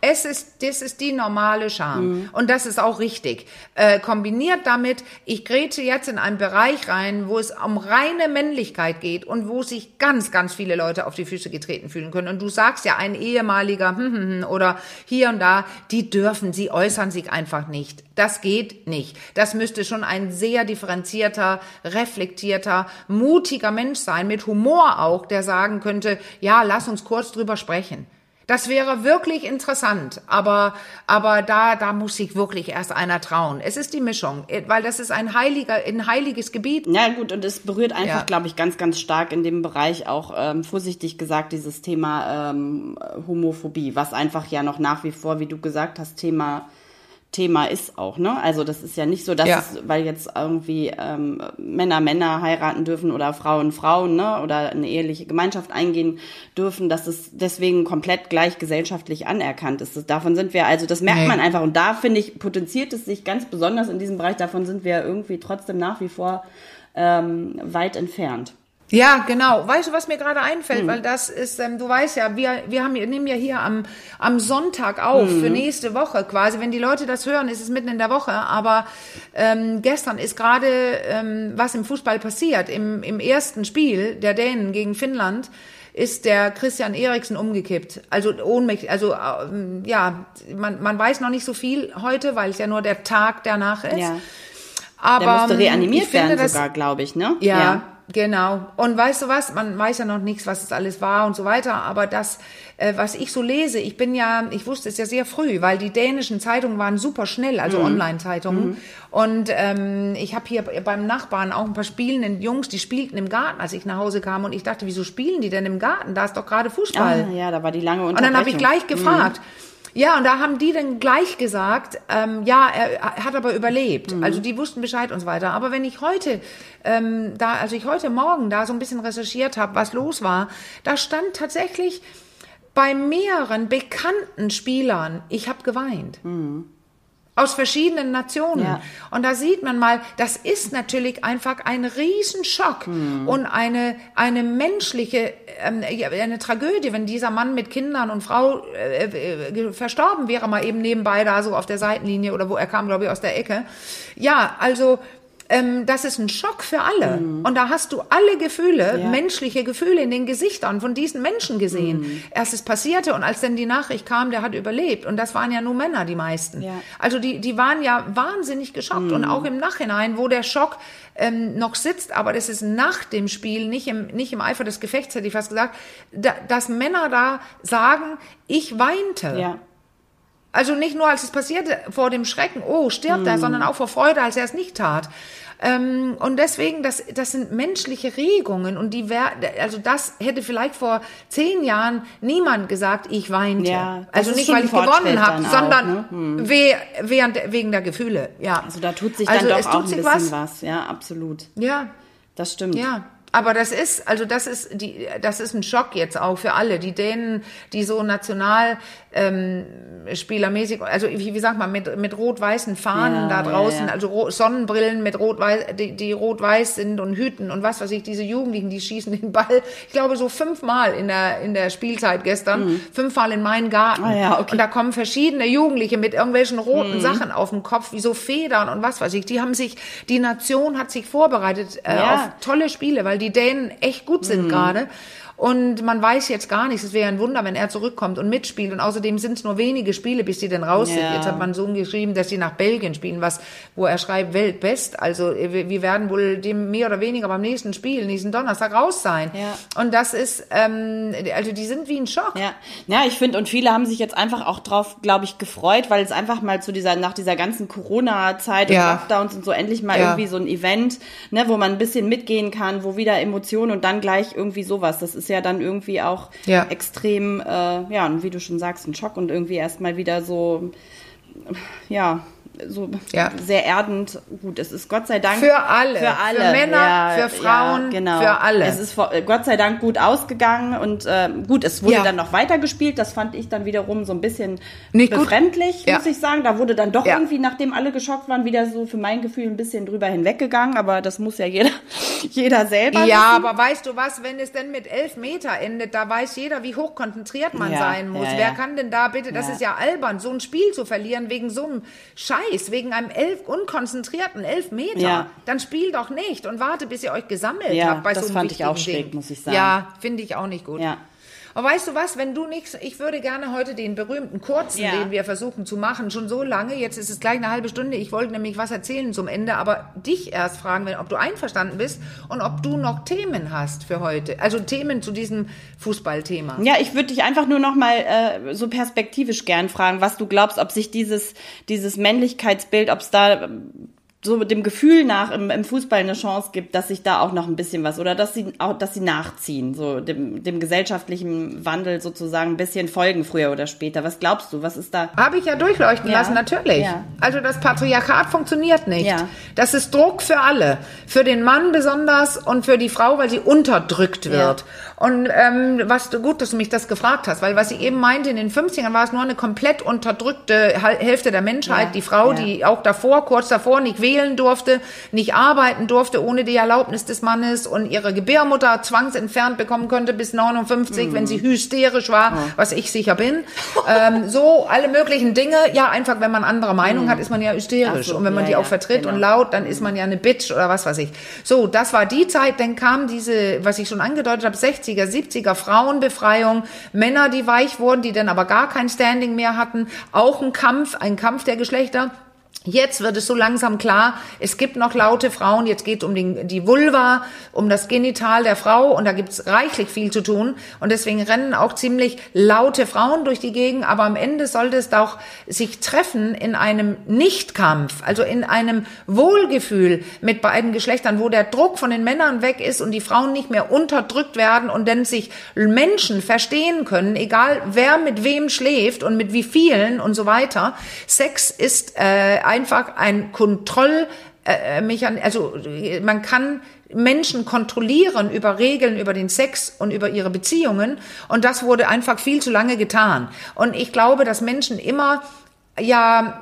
Es ist, das ist die normale Scham. Mhm. Und das ist auch richtig. Äh, kombiniert damit, ich grätsche jetzt in einen Bereich rein, wo es um reine Männlichkeit geht und wo sich ganz, ganz viele Leute auf die Füße getreten fühlen können. Und du sagst ja, ein ehemaliger hm, hm, hm, oder hier und da, die dürfen, sie äußern sich einfach nicht. Das geht nicht. Das müsste schon ein sehr differenzierter, reflektierter, mutiger Mensch sein, mit Humor auch, der sagen könnte, ja, lass uns kurz drüber sprechen. Das wäre wirklich interessant, aber, aber da, da muss sich wirklich erst einer trauen. Es ist die Mischung, äh, weil das ist ein heiliger, ein heiliges Gebiet. Ja, gut, und es berührt einfach, Ja. glaube ich, ganz, ganz stark in dem Bereich auch, ähm, vorsichtig gesagt, dieses Thema ähm, Homophobie, was einfach ja noch nach wie vor, wie du gesagt hast, Thema Thema ist auch, ne? Also das ist ja nicht so, dass Ja. es, weil jetzt irgendwie ähm, Männer Männer heiraten dürfen oder Frauen Frauen, ne? Oder eine eheliche Gemeinschaft eingehen dürfen, dass es deswegen komplett gleich gesellschaftlich anerkannt ist. Das, davon sind wir, also das merkt Nee. man einfach und da finde ich, potenziert es sich ganz besonders in diesem Bereich, davon sind wir irgendwie trotzdem nach wie vor ähm, weit entfernt. Ja, genau. Weißt du, was mir gerade einfällt, Hm. weil das ist, ähm, du weißt ja, wir, wir haben, wir nehmen ja hier am, am Sonntag auf Hm. für nächste Woche quasi. Wenn die Leute das hören, ist es mitten in der Woche. Aber ähm, gestern ist gerade ähm, was im Fußball passiert. Im, Im ersten Spiel der Dänen gegen Finnland ist der Christian Eriksen umgekippt. Also ohnmächtig, also ähm, ja, man, man weiß noch nicht so viel heute, weil es ja nur der Tag danach ist. Ja. Aber Der musste ähm, reanimiert werden sogar, glaube ich, ne? ja, genau. Und weißt du was? Man weiß ja noch nichts, was es alles war und so weiter. Aber das, äh, was ich so lese, ich bin ja, ich wusste es ja sehr früh, weil die dänischen Zeitungen waren super schnell, also Online-Zeitungen. Und ähm, ich habe hier beim Nachbarn auch ein paar spielenden Jungs, die spielten im Garten, als ich nach Hause kam. Und ich dachte, wieso spielen die denn im Garten? Da ist doch gerade Fußball. Ah, ja, da war die lange Und Unterbrechung. dann habe ich gleich gefragt. Ja, und da haben die dann gleich gesagt, ähm, ja, er hat aber überlebt. Also die wussten Bescheid und so weiter. Aber wenn ich heute, ähm, da, also ich heute Morgen da so ein bisschen recherchiert habe, was los war, da stand tatsächlich bei mehreren bekannten Spielern, ich habe geweint. Aus verschiedenen Nationen. Ja. Und da sieht man mal, das ist natürlich einfach ein Riesenschock und eine, eine menschliche, ja, eine Tragödie, wenn dieser Mann mit Kindern und Frau äh, äh, verstorben wäre, mal eben nebenbei da so auf der Seitenlinie oder wo er kam, glaube ich, aus der Ecke. Ja, also ähm, das ist ein Schock für alle. Und da hast du alle Gefühle, Ja. menschliche Gefühle in den Gesichtern von diesen Menschen gesehen. Erst es passierte und als dann die Nachricht kam, der hat überlebt. Und das waren ja nur Männer, die meisten. Ja. Also die, die waren ja wahnsinnig geschockt. Und auch im Nachhinein, wo der Schock ähm, noch sitzt, aber das ist nach dem Spiel, nicht im, nicht im Eifer des Gefechts, hätte ich fast gesagt, da, dass Männer da sagen, ich weinte. Ja. Also nicht nur, als es passierte, vor dem Schrecken, oh, stirbt er, sondern auch vor Freude, als er es nicht tat. Ähm, und deswegen, das, das sind menschliche Regungen und die wär, also das hätte vielleicht vor zehn Jahren niemand gesagt, ich weinte. Ja, also nicht, weil ich gewonnen habe, sondern we, während, wegen der Gefühle. Ja. Also da tut sich Also dann es doch tut auch ein sich bisschen was. Ja, absolut. Ja, Das stimmt. ja. Aber das ist, also das ist die, das ist ein Schock jetzt auch für alle. Die Dänen, die so national ähm, spielermäßig, also wie, wie sagt man, mit, mit rot-weißen Fahnen Ja, da ja, draußen, ja. also ro Sonnenbrillen mit rot-weiß, die, die rot-weiß sind und Hüten und was weiß ich, diese Jugendlichen, die schießen den Ball, ich glaube so fünfmal in der, in der Spielzeit gestern, fünfmal in meinen Garten. Mhm. Ah, ja, okay. Und da kommen verschiedene Jugendliche mit irgendwelchen roten Mhm. Sachen auf dem Kopf, wie so Federn und was weiß ich. Die haben sich, die Nation hat sich vorbereitet äh, Ja. auf tolle Spiele, weil die Dänen echt gut sind Mhm. gerade. Und man weiß jetzt gar nichts. Es wäre ein Wunder, wenn er zurückkommt und mitspielt. Und außerdem sind es nur wenige Spiele, bis die denn raus sind. Ja. Jetzt hat man so geschrieben, dass sie nach Belgien spielen, was, wo er schreibt, Weltbest. Also wir wir werden wohl dem mehr oder weniger beim nächsten Spiel, nächsten Donnerstag raus sein. Ja. Und das ist, ähm, also die sind wie ein Schock. Ja, ja ich finde, und viele haben sich jetzt einfach auch drauf, glaube ich, gefreut, weil es einfach mal zu dieser, nach dieser ganzen Corona-Zeit Ja. und Lockdowns und so endlich mal Ja. irgendwie so ein Event, ne, wo man ein bisschen mitgehen kann, wo wieder Emotionen und dann gleich irgendwie sowas. Das ist ja dann irgendwie auch Ja. extrem, äh, ja, und wie du schon sagst, ein Schock und irgendwie erstmal wieder so, ja, so Ja. sehr erdend. Gut, es ist Gott sei Dank Für alle. für alle, Für Männer, ja, für Frauen, ja, genau. für alle. Es ist vor- Gott sei Dank gut ausgegangen und äh, gut, es wurde dann noch weitergespielt. Das fand ich dann wiederum so ein bisschen Nicht gut. befremdlich, Ja. muss ich sagen. Da wurde dann doch irgendwie, nachdem alle geschockt waren, wieder so für mein Gefühl ein bisschen drüber hinweggegangen. Aber das muss ja jeder, *laughs* jeder selber Ja, wissen. aber weißt du was, wenn es denn mit elf Meter endet, da weiß jeder, wie hoch konzentriert man sein muss. Wer kann denn da bitte, das ist ja albern, so ein Spiel zu verlieren wegen so einem Scheiß, wegen einem elf unkonzentrierten elf Meter. Ja. Dann spiel doch nicht und warte, bis ihr euch gesammelt Ja, habt bei das so einem fand ich auch schräg, Ding. muss ich sagen. Ja, finde ich auch nicht gut. Ja. Aber weißt du was, wenn du nichts, ich würde gerne heute den berühmten kurzen, Ja. den wir versuchen zu machen, schon so lange, jetzt ist es gleich eine halbe Stunde, ich wollte nämlich was erzählen zum Ende, aber dich erst fragen, wenn, ob du einverstanden bist und ob du noch Themen hast für heute, also Themen zu diesem Fußballthema. Ja, ich würde dich einfach nur noch mal äh, so perspektivisch gern fragen, was du glaubst, ob sich dieses dieses Männlichkeitsbild, ob es da so mit dem Gefühl nach im, im Fußball eine Chance gibt, dass sich da auch noch ein bisschen was oder dass sie auch, dass sie nachziehen, so dem, dem gesellschaftlichen Wandel sozusagen ein bisschen folgen früher oder später. Was glaubst du? Was ist da? Habe ich ja durchleuchten Ja. lassen, natürlich. Ja. Also das Patriarchat funktioniert nicht. Ja. Das ist Druck für alle. Für den Mann besonders und für die Frau, weil sie unterdrückt wird. Und ähm, was gut, dass du mich das gefragt hast, weil was ich eben meinte, in den 50ern war es nur eine komplett unterdrückte Hälfte der Menschheit. Die Frau, die auch davor, kurz davor, nicht wählen durfte, nicht arbeiten durfte ohne die Erlaubnis des Mannes und ihre Gebärmutter zwangsentfernt bekommen konnte bis 59, wenn Mhm. sie hysterisch war, was ich sicher bin. ähm, so alle möglichen Dinge. Ja, einfach, wenn man andere Meinung hat, ist man ja hysterisch. So, und wenn man ja, die ja, auch vertritt genau. und laut, dann ist man ja eine Bitch oder was weiß ich. So, das war die Zeit. Dann kam diese, was ich schon angedeutet habe, 60er, 70er Frauenbefreiung. Männer, die weich wurden, die dann aber gar kein Standing mehr hatten. Auch ein Kampf, ein Kampf der Geschlechter. Jetzt wird es so langsam klar, es gibt noch laute Frauen, jetzt geht um den, die Vulva, um das Genital der Frau und da gibt es reichlich viel zu tun. Und deswegen rennen auch ziemlich laute Frauen durch die Gegend, aber am Ende sollte es doch sich treffen in einem Nichtkampf, also in einem Wohlgefühl mit beiden Geschlechtern, wo der Druck von den Männern weg ist und die Frauen nicht mehr unterdrückt werden und dann sich Menschen verstehen können, egal wer mit wem schläft und mit wie vielen und so weiter. Sex ist äh, einfach ein Kontroll äh, Mechan also äh, man kann Menschen kontrollieren über Regeln, über den Sex und über ihre Beziehungen und das wurde einfach viel zu lange getan. Und ich glaube, dass Menschen immer ja,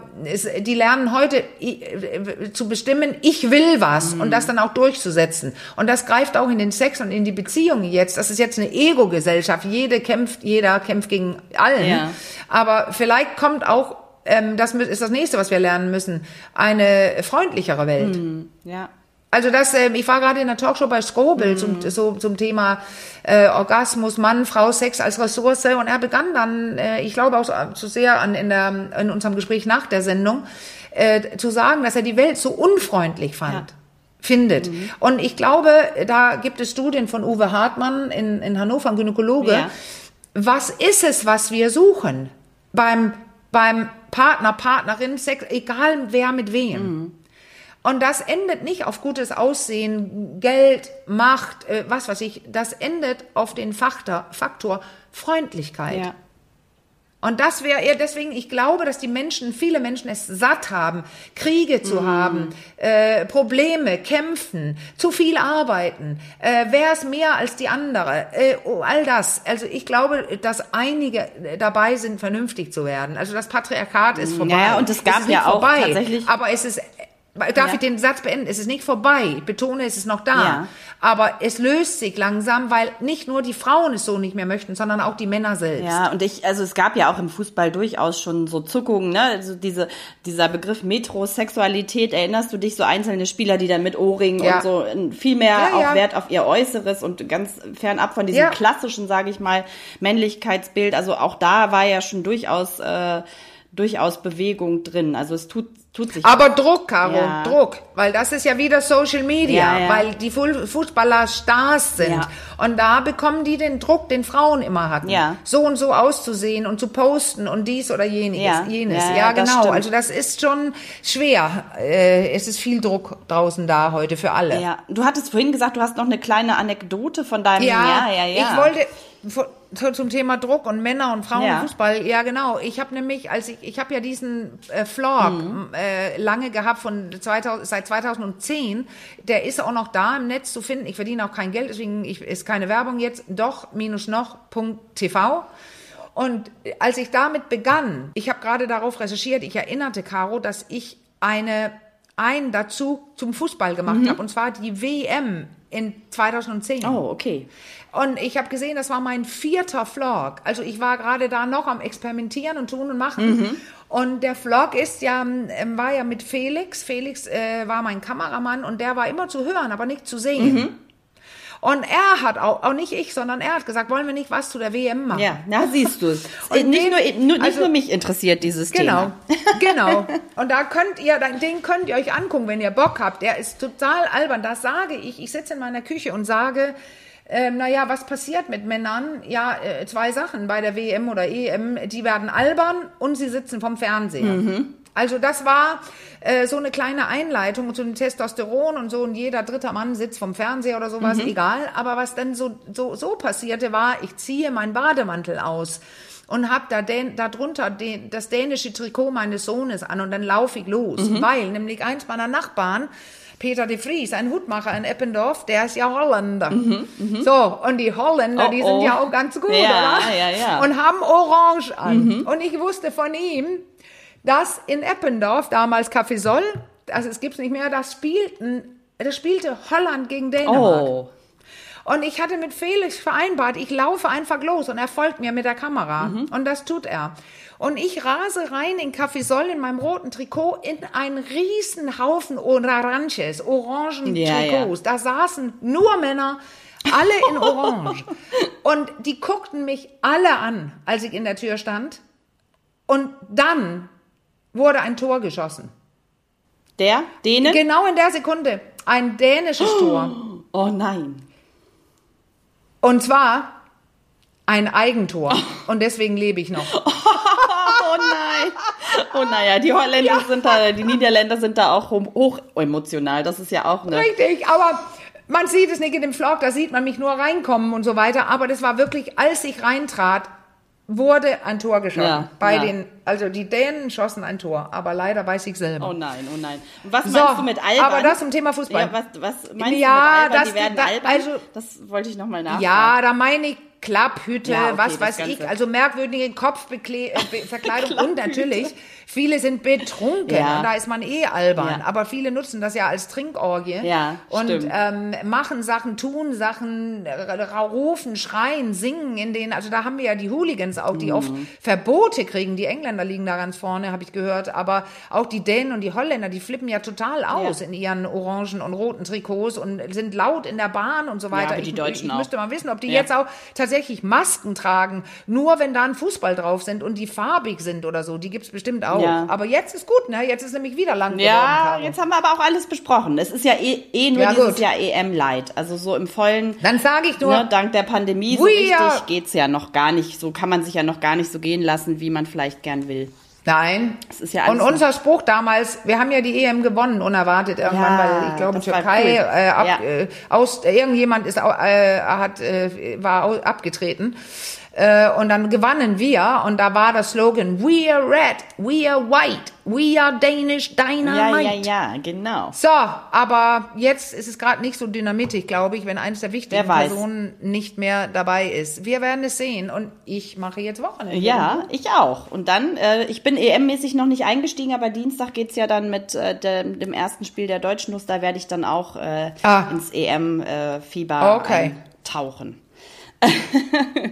die lernen heute äh, zu bestimmen, ich will was und das dann auch durchzusetzen. Und das greift auch in den Sex und in die Beziehungen jetzt. Das ist jetzt eine Ego-Gesellschaft. Jede kämpft, jeder kämpft gegen allen. Ja. Aber vielleicht kommt auch, ähm, das ist das nächste, was wir lernen müssen, eine freundlichere Welt. Ja. Also das, äh, ich war gerade in der Talkshow bei Strobel Mhm. zum, so, zum Thema äh, Orgasmus, Mann, Frau, Sex als Ressource und er begann dann, äh, ich glaube auch so, zu sehr an in, der, in unserem Gespräch nach der Sendung, äh, zu sagen, dass er die Welt so unfreundlich fand. Ja. Mhm. Findet. Und ich glaube, da gibt es Studien von Uwe Hartmann in, in Hannover, ein Gynäkologe. Ja. Was ist es, was wir suchen? Beim, beim Partner, Partnerin, Sex, egal wer mit wem. Und das endet nicht auf gutes Aussehen, Geld, Macht, äh, was weiß ich. Das endet auf den Faktor, Faktor Freundlichkeit. Ja. Und das wäre eher deswegen, ich glaube, dass die Menschen, viele Menschen es satt haben, Kriege zu haben, äh, Probleme, kämpfen, zu viel arbeiten, äh, wer ist mehr als die andere, äh, oh, all das. Also ich glaube, dass einige dabei sind, vernünftig zu werden. Also das Patriarchat ist vorbei. Ja, und es gab nicht ja auch vorbei, tatsächlich- Aber es ist Darf Ja. ich den Satz beenden? Es ist nicht vorbei. Ich betone, es ist noch da. Ja. Aber es löst sich langsam, weil nicht nur die Frauen es so nicht mehr möchten, sondern auch die Männer selbst. Ja, und ich, also es gab ja auch im Fußball durchaus schon so Zuckungen, ne? Also diese, dieser Begriff Metrosexualität, erinnerst du dich, so einzelne Spieler, die dann mit Ohrringen Ja. und so viel mehr auch. Wert auf ihr Äußeres und ganz fernab von diesem klassischen, sage ich mal, Männlichkeitsbild. Also auch da war ja schon durchaus, äh, durchaus Bewegung drin. Also es tut, tut sich. Aber Druck, Caro, Ja. Druck. Weil das ist ja wieder Social Media, Ja, ja. weil die Fu- Fußballer Stars sind. Und da bekommen die den Druck, den Frauen immer hatten. So und so auszusehen und zu posten und dies oder jeniges, Ja. jenes. Ja, das genau. stimmt. Also das ist schon schwer. Äh, es ist viel Druck draußen da heute für alle. ja, du hattest vorhin gesagt, du hast noch eine kleine Anekdote von deinem Ja, ja, ja, ja. ich wollte zu- zum Thema Druck und Männer und Frauen Ja. im Fußball. Ja, genau. Ich habe nämlich, als ich, ich habe ja diesen äh, Vlog Mhm. äh, lange gehabt von 2000, seit 2010. Der ist auch noch da im Netz zu finden. Ich verdiene auch kein Geld, deswegen ich, ist keine Werbung jetzt. Doch minus noch Punkt TV. Und als ich damit begann, ich habe gerade darauf recherchiert, ich erinnerte Caro, dass ich eine ein dazu zum Fußball gemacht Mhm. habe und zwar die WM in 2010. Oh, okay. Und ich habe gesehen, das war mein vierter Vlog. Also ich war gerade da noch am Experimentieren und tun und machen. Und der Vlog ist ja, ähm, war ja mit Felix. Felix äh, war mein Kameramann und der war immer zu hören, aber nicht zu sehen. Und er hat auch, auch nicht ich, sondern er hat gesagt, wollen wir nicht was zu der WM machen? Ja, na siehst du es. *laughs* Und Nicht, den- nur, nur, nicht also- nur mich interessiert dieses Genau, Thema. *laughs* genau. Und da könnt ihr, den könnt ihr euch angucken, wenn ihr Bock habt. Der ist total albern. Das sage ich. Ich sitze in meiner Küche und sage, ähm, naja, was passiert mit Männern? Ja, äh, zwei Sachen bei der WM oder EM. Die werden albern und sie sitzen vom Fernseher. Also das war äh, so eine kleine Einleitung zu dem Testosteron und so und jeder dritte Mann sitzt vom Fernseher oder sowas, egal. Aber was dann so, so, so passierte war, ich ziehe meinen Bademantel aus und hab da den, darunter den, das dänische Trikot meines Sohnes an und dann laufe ich los, Mhm. weil nämlich eins meiner Nachbarn Peter de Vries, ein Hutmacher in Eppendorf, der ist ja Holländer. So, und die Holländer, Mhm, Oh, die oh. sind ja auch ganz gut, Ja, oder? ja, ja. Mhm. Und haben Orange an. Und ich wusste von ihm, dass in Eppendorf, damals Café Soll, also es gibt's nicht mehr, das spielten, das spielte Holland gegen Dänemark. Oh. Und ich hatte mit Felix vereinbart, ich laufe einfach los und er folgt mir mit der Kamera. Und das tut er. Und ich rase rein in Café Soll in meinem roten Trikot in einen riesen Haufen Oranges, orangen Ja, Trikots. Da saßen nur Männer, alle in *laughs* Orange. und die guckten mich alle an, als ich in der Tür stand. Und dann wurde ein Tor geschossen. Der? Dänen? Genau in der Sekunde. Ein dänisches Tor. oh nein. Und zwar ein Eigentor. Und deswegen lebe ich noch. *laughs* Oh nein. Oh naja, die Holländer sind da, die Niederländer sind da auch hoch hoch emotional. Das ist ja auch eine. Richtig, aber man sieht es nicht in dem Vlog, da sieht man mich nur reinkommen und so weiter. Aber das war wirklich, als ich reintrat, wurde ein Tor geschossen. Ja, Bei ja. den, also die Dänen schossen ein Tor, aber leider weiß ich selber. Oh nein, oh nein. Was So, meinst du mit albern? aber das zum Thema Fußball. Ja, was, was meinst Ja, du mit albern? das- die werden da- albern? also- das wollte ich nochmal nachfragen. Ja, da meine ich Klapphüte, Ja, okay, was weiß Ganze. ich, also merkwürdige Kopfverkleidung *laughs* und natürlich, viele sind betrunken Ja. und da ist man eh albern, Ja. aber viele nutzen das ja als Trinkorgie Ja, und ähm, machen Sachen, tun Sachen, äh, rufen, schreien, singen in denen, also da haben wir ja die Hooligans auch, die oft Mhm. Verbote kriegen, die Engländer liegen da ganz vorne, habe ich gehört, aber auch die Dänen und die Holländer, die flippen ja total aus Ja. in ihren orangen und roten Trikots und sind laut in der Bahn und so weiter. aber die ich, Deutschen ich auch. müsste mal wissen, ob die Ja. jetzt auch tatsächlich Masken tragen, nur wenn da ein Fußball drauf sind und die farbig sind oder so. Die gibt's bestimmt auch. Ja. Aber jetzt ist gut, ne? Jetzt ist nämlich wieder lang geworden. Ja, jetzt haben wir aber auch alles besprochen. Es ist ja eh, eh nur Ja, dieses gut. Jahr EM-Light. Also so im vollen, Dann sage ich nur, ne, dank der Pandemie, so richtig are- geht's ja noch gar nicht. So kann man sich ja noch gar nicht so gehen lassen, wie man vielleicht gern will. Nein. Es ist ja alles und unser Spruch damals, wir haben ja die EM gewonnen, unerwartet irgendwann, Ja, weil ich glaube das Türkei cool. äh, ab, Ja. äh, aus irgendjemand ist äh, hat äh, war abgetreten. Äh, und dann gewannen wir und da war der Slogan We are red, we are white, we are Danish Dynamite. Ja, ja, ja, genau. So, aber jetzt ist es gerade nicht so dynamitig, glaube ich, wenn eines der wichtigen. Personen nicht mehr dabei ist. Wir werden es sehen und ich mache jetzt Wochenende. Ja, ich auch. Und dann, äh, ich bin EM-mäßig noch nicht eingestiegen, aber Dienstag geht's ja dann mit äh, dem, dem ersten Spiel der Deutschen los. Da werde ich dann auch äh, Ah. ins EM-Fieber Okay. tauchen. *laughs*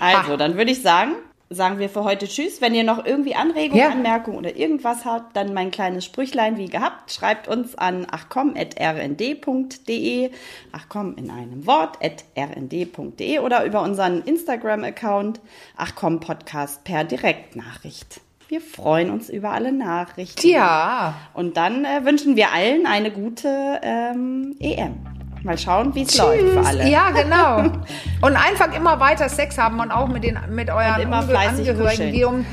also, dann würde ich sagen, sagen wir für heute Tschüss. Wenn ihr noch irgendwie Anregungen, Ja. Anmerkungen oder irgendwas habt, dann mein kleines Sprüchlein wie gehabt. Schreibt uns an achcom.rnd.de. Achcom in einem Wort, rnd.de oder über unseren Instagram-Account Achcom Podcast per Direktnachricht. Wir freuen uns über alle Nachrichten. Ja, Und dann äh, wünschen wir allen eine gute ähm, EM. Mal schauen, wie es läuft für alle. Ja, genau. *laughs* Und einfach immer weiter Sex haben und auch mit den mit euren Und immer Angehörigen, die um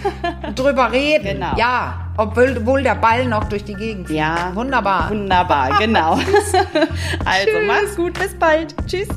drüber reden. Genau. Ja, obwohl, obwohl der Ball noch durch die Gegend fliegt. Ja, Wunderbar. Wunderbar, genau. *laughs* also, mach's gut, bis bald. Tschüss.